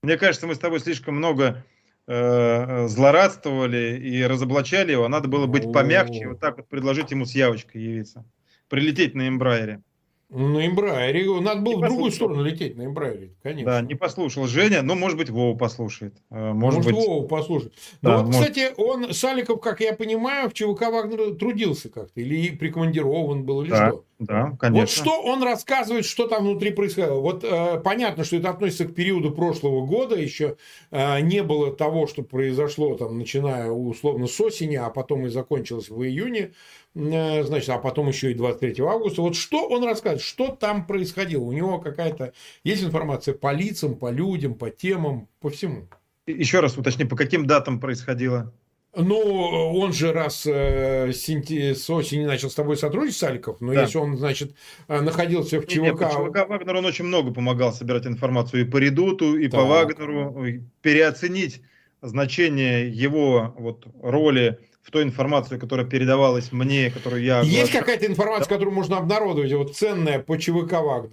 Мне кажется, мы с тобой слишком много э, злорадствовали и разоблачали его. Надо было быть помягче, вот так вот предложить ему с явочкой явиться. Прилететь на эмбрайере. На Эмбрайере. Надо было не в послушал. другую сторону лететь на Эмбрайере, конечно. Да, не послушал Женя, но, может быть, Вова послушает. Э, может, может быть... Вова послушает. Ну, да, вот, может... кстати, он, Саликов, как я понимаю, в ЧВК Вагнера трудился как-то. Или прикомандирован был, или да, что? Да, конечно. Вот что он рассказывает, что там внутри происходило. Вот э, понятно, что это относится к периоду прошлого года. Еще э, не было того, что произошло, там, начиная условно с осени, а потом и закончилось в июне. Э, значит, а потом еще и 23 августа. Вот что он рассказывает, что там происходило? У него какая-то есть информация по лицам, по людям, по темам, по всему. Еще раз уточни, по каким датам происходило? Ну, он же раз э, с осени начал с тобой сотрудничать, Саликов, но да. если он, значит, э, находился в ЧВК... Нет, по ЧВК Вагнер он очень много помогал собирать информацию и по Редуту, и так. по Вагнеру, переоценить значение его вот, роли в той информацию, которая передавалась мне, которую я... Есть какая-то информация, которую можно обнародовать, вот ценная по ЧВК Вагнер?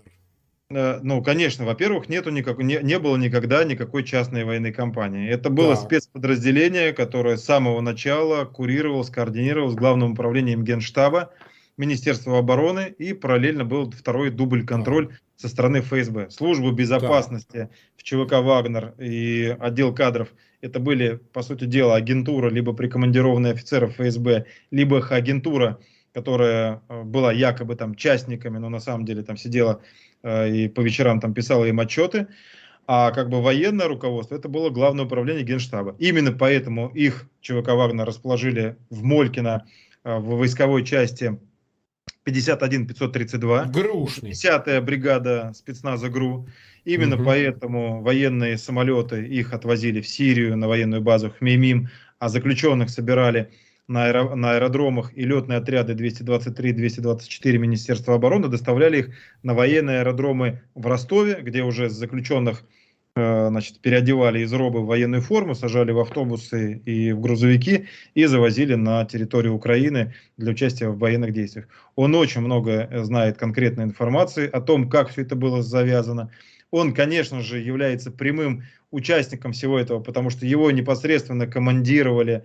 Э, ну, конечно, во-первых, нету никак, не, не было никогда никакой частной военной компании. Это было да. спецподразделение, которое с самого начала курировалось, координировалось Главным управлением Генштаба, Министерства обороны и параллельно был второй дубль контроль со стороны ФСБ. Службу безопасности да. в ЧВК «Вагнер» и отдел кадров это были, по сути дела, агентура, либо прикомандированные офицеров ФСБ, либо их агентура, которая э, была якобы там частниками, но на самом деле там сидела Э, и по вечерам там писала им отчеты, а как бы военное руководство, это было главное управление Генштаба. Именно поэтому их ЧВК Вагнер расположили в Молькино, э, в войсковой части 51-532. Грушный. 10-я бригада спецназа ГРУ. Именно угу. поэтому военные самолеты их отвозили в Сирию на военную базу Хмеймим, а заключенных собирали на, аэро, на аэродромах и летные отряды 223-224 Министерства обороны доставляли их на военные аэродромы в Ростове, где уже заключенных значит, переодевали из робы в военную форму, сажали в автобусы и в грузовики и завозили на территорию Украины для участия в военных действиях. Он очень много знает конкретной информации о том, как все это было завязано. Он, конечно же, является прямым участником всего этого, потому что его непосредственно командировали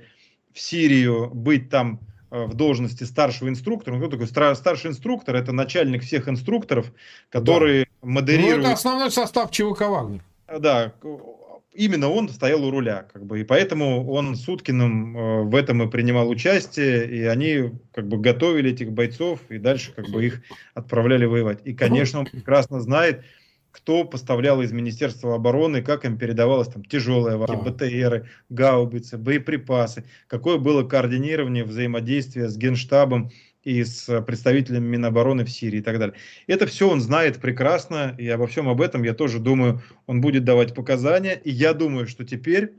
в Сирию быть там э, в должности старшего инструктора. Ну, кто такой старший инструктор? Это начальник всех инструкторов, который да. модерирует... Ну, это основной состав ЧВК «Вагнер». Да, именно он стоял у руля, как бы, и поэтому он с Уткиным э, в этом и принимал участие, и они как бы готовили этих бойцов, и дальше как бы их отправляли воевать. И, конечно, он прекрасно знает, кто поставлял из Министерства обороны, как им передавалось там вообще, да. БТРы, гаубицы, боеприпасы, какое было координирование взаимодействия с Генштабом и с представителями Минобороны в Сирии и так далее. Это все он знает прекрасно, и обо всем об этом, я тоже думаю, он будет давать показания, и я думаю, что теперь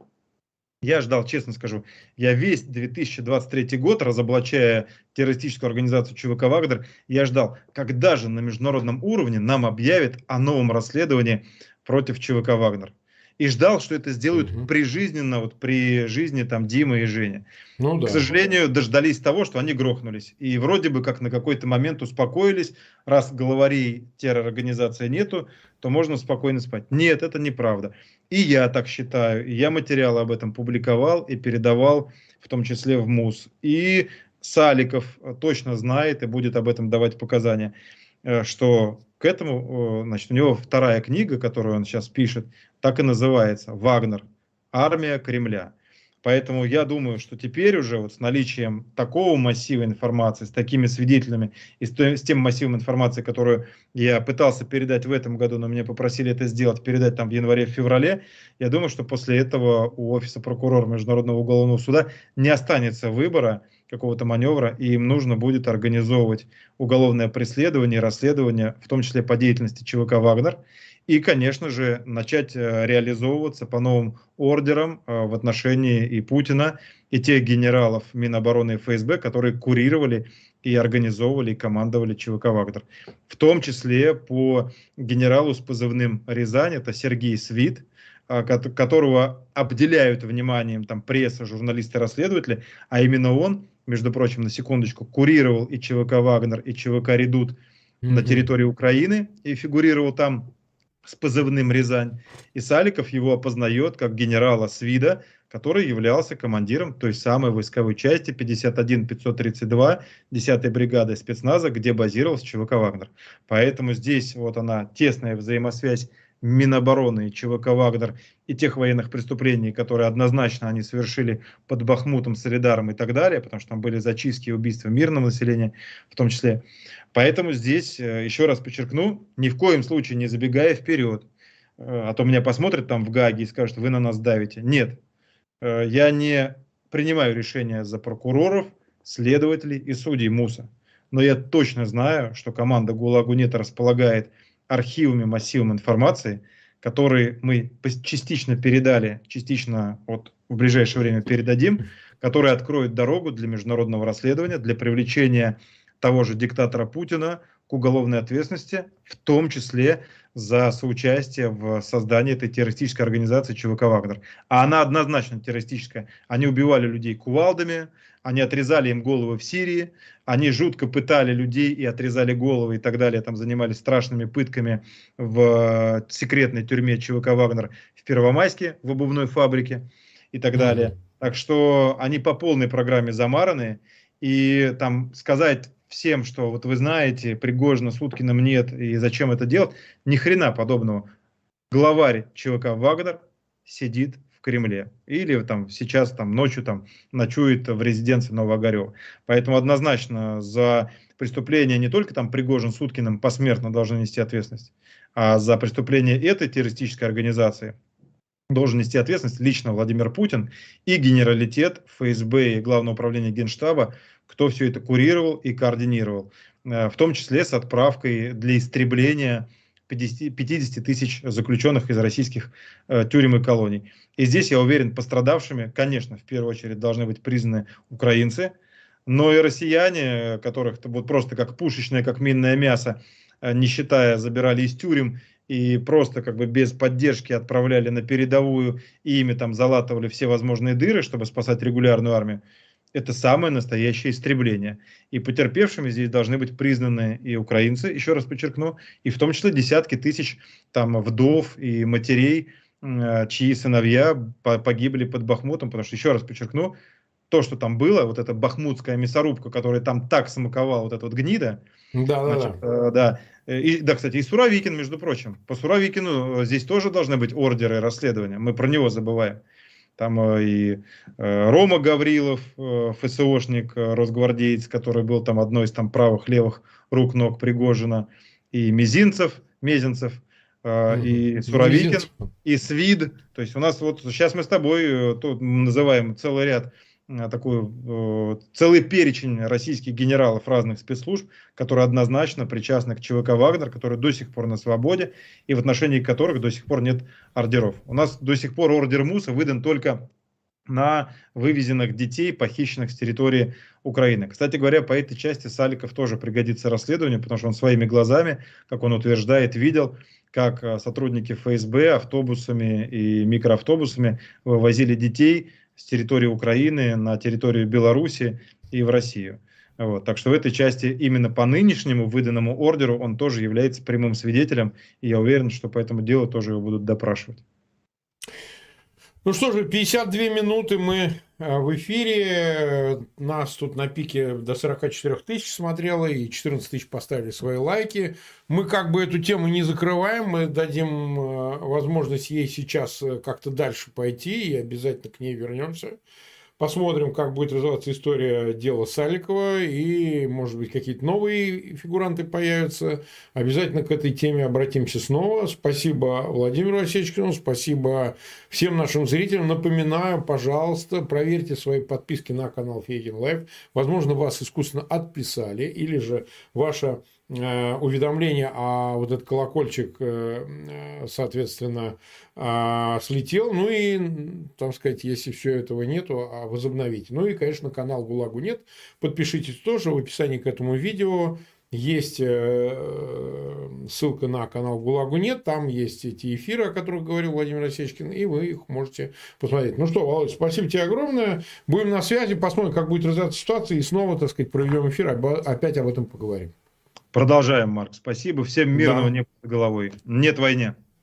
я ждал, честно скажу, я весь 2023 год, разоблачая террористическую организацию ЧВК «Вагнер», я ждал, когда же на международном уровне нам объявят о новом расследовании против ЧВК «Вагнер». И ждал, что это сделают угу. прижизненно, вот при жизни там Димы и Жени. Ну, да. К сожалению, дождались того, что они грохнулись. И вроде бы как на какой-то момент успокоились, раз главарей террорганизации нету, то можно спокойно спать. Нет, это неправда. И я так считаю. И я материалы об этом публиковал и передавал, в том числе в МУС. И Саликов точно знает и будет об этом давать показания, э, что к этому, значит, у него вторая книга, которую он сейчас пишет, так и называется «Вагнер. Армия Кремля». Поэтому я думаю, что теперь уже вот с наличием такого массива информации, с такими свидетелями и с тем массивом информации, которую я пытался передать в этом году, но меня попросили это сделать, передать там в январе-феврале, я думаю, что после этого у офиса прокурора Международного уголовного суда не останется выбора какого-то маневра, и им нужно будет организовывать уголовное преследование, расследование, в том числе по деятельности ЧВК «Вагнер», и, конечно же, начать э, реализовываться по новым ордерам э, в отношении и Путина, и тех генералов Минобороны и ФСБ, которые курировали и организовывали, и командовали ЧВК «Вагнер». В том числе по генералу с позывным «Рязань», это Сергей Свит, э, которого обделяют вниманием там пресса, журналисты, расследователи, а именно он, между прочим, на секундочку, курировал и ЧВК «Вагнер», и ЧВК «Редут» mm-hmm. на территории Украины и фигурировал там с позывным «Рязань», и Саликов его опознает как генерала Свида, который являлся командиром той самой войсковой части 51-532 10-й бригады спецназа, где базировался ЧВК «Вагнер». Поэтому здесь вот она тесная взаимосвязь Минобороны ЧВК «Вагнер» и тех военных преступлений, которые однозначно они совершили под Бахмутом, Солидаром и так далее, потому что там были зачистки и убийства мирного населения в том числе. Поэтому здесь, э, еще раз подчеркну, ни в коем случае не забегая вперед, э, а то меня посмотрят там в ГАГе и скажут, вы на нас давите. Нет, э, я не принимаю решения за прокуроров, следователей и судей МУСа. Но я точно знаю, что команда ГУЛАГу нет располагает архивами, массивом информации, которые мы частично передали, частично вот в ближайшее время передадим, которые откроют дорогу для международного расследования, для привлечения того же диктатора Путина к уголовной ответственности, в том числе за соучастие в создании этой террористической организации ЧВК «Вагнер». А она однозначно террористическая. Они убивали людей кувалдами, они отрезали им головы в Сирии, они жутко пытали людей и отрезали головы и так далее, там занимались страшными пытками в секретной тюрьме ЧВК «Вагнер» в Первомайске, в обувной фабрике и так далее. Mm-hmm. Так что они по полной программе замараны, и там сказать всем, что вот вы знаете, Пригожина с Уткиным нет, и зачем это делать, ни хрена подобного. Главарь ЧВК «Вагнер» сидит в Кремле. Или там сейчас там ночью там ночует в резиденции Новоогарева. Поэтому однозначно за преступление не только там Пригожин с посмертно должны нести ответственность, а за преступление этой террористической организации должен нести ответственность лично Владимир Путин и генералитет ФСБ и Главное управление Генштаба кто все это курировал и координировал, э, в том числе с отправкой для истребления 50 тысяч заключенных из российских э, тюрем и колоний. И здесь, я уверен, пострадавшими, конечно, в первую очередь должны быть признаны украинцы, но и россияне, которых вот просто как пушечное, как минное мясо, э, не считая, забирали из тюрем и просто как бы без поддержки отправляли на передовую, и ими там залатывали все возможные дыры, чтобы спасать регулярную армию это самое настоящее истребление. И потерпевшими здесь должны быть признаны и украинцы, еще раз подчеркну, и в том числе десятки тысяч там вдов и матерей, э, чьи сыновья погибли под Бахмутом, потому что, еще раз подчеркну, то, что там было, вот эта бахмутская мясорубка, которая там так смаковала вот эта вот гнида, да, значит, да, да. Э, да. И, да, кстати, и Суровикин, между прочим. По Суровикину здесь тоже должны быть ордеры расследования. Мы про него забываем. Там э, и э, Рома Гаврилов, э, ФСОшник, росгвардеец, который был там одной из там правых, левых рук, ног Пригожина, и Мизинцев, Мезенцев, и Суровикин, и Свид. То есть у нас вот сейчас мы с тобой тут называем целый ряд такой э, целый перечень российских генералов разных спецслужб, которые однозначно причастны к ЧВК «Вагнер», которые до сих пор на свободе и в отношении которых до сих пор нет ордеров. У нас до сих пор ордер МУСа выдан только на вывезенных детей, похищенных с территории Украины. Кстати говоря, по этой части Саликов тоже пригодится расследование, потому что он своими глазами, как он утверждает, видел, как э, сотрудники ФСБ автобусами и микроавтобусами вывозили детей с территории Украины на территорию Беларуси и в Россию. Вот. Так что в этой части именно по нынешнему выданному ордеру он тоже является прямым свидетелем, и я уверен, что по этому делу тоже его будут допрашивать. Ну что же, 52 минуты мы в эфире. Нас тут на пике до 44 тысяч смотрело, и 14 тысяч поставили свои лайки. Мы как бы эту тему не закрываем, мы дадим э, возможность ей сейчас э, как-то дальше пойти, и обязательно к ней вернемся. Посмотрим, как будет развиваться история дела Саликова, и, может быть, какие-то новые фигуранты появятся. Обязательно к этой теме обратимся снова. Спасибо Владимиру Осечкину, спасибо всем нашим зрителям. Напоминаю, пожалуйста, проверьте свои подписки на канал Фейгин Live. Возможно, вас искусственно отписали, или же ваша уведомление, а вот этот колокольчик, э, э, соответственно, слетел. Ну и, так сказать, если все этого нету, а возобновить. Ну и, конечно, канал ГУЛАГу нет. Подпишитесь тоже в описании к этому видео. Есть ссылка на канал ГУЛАГу нет, там есть эти эфиры, о которых говорил Владимир Осечкин, и вы их можете посмотреть. Ну что, Володь, спасибо тебе огромное. Будем на связи, посмотрим, как будет развиваться ситуация, и снова, так сказать, проведем эфир, опять об этом поговорим. Продолжаем, Марк. Спасибо. Всем мирного да. неба головой. Нет войне.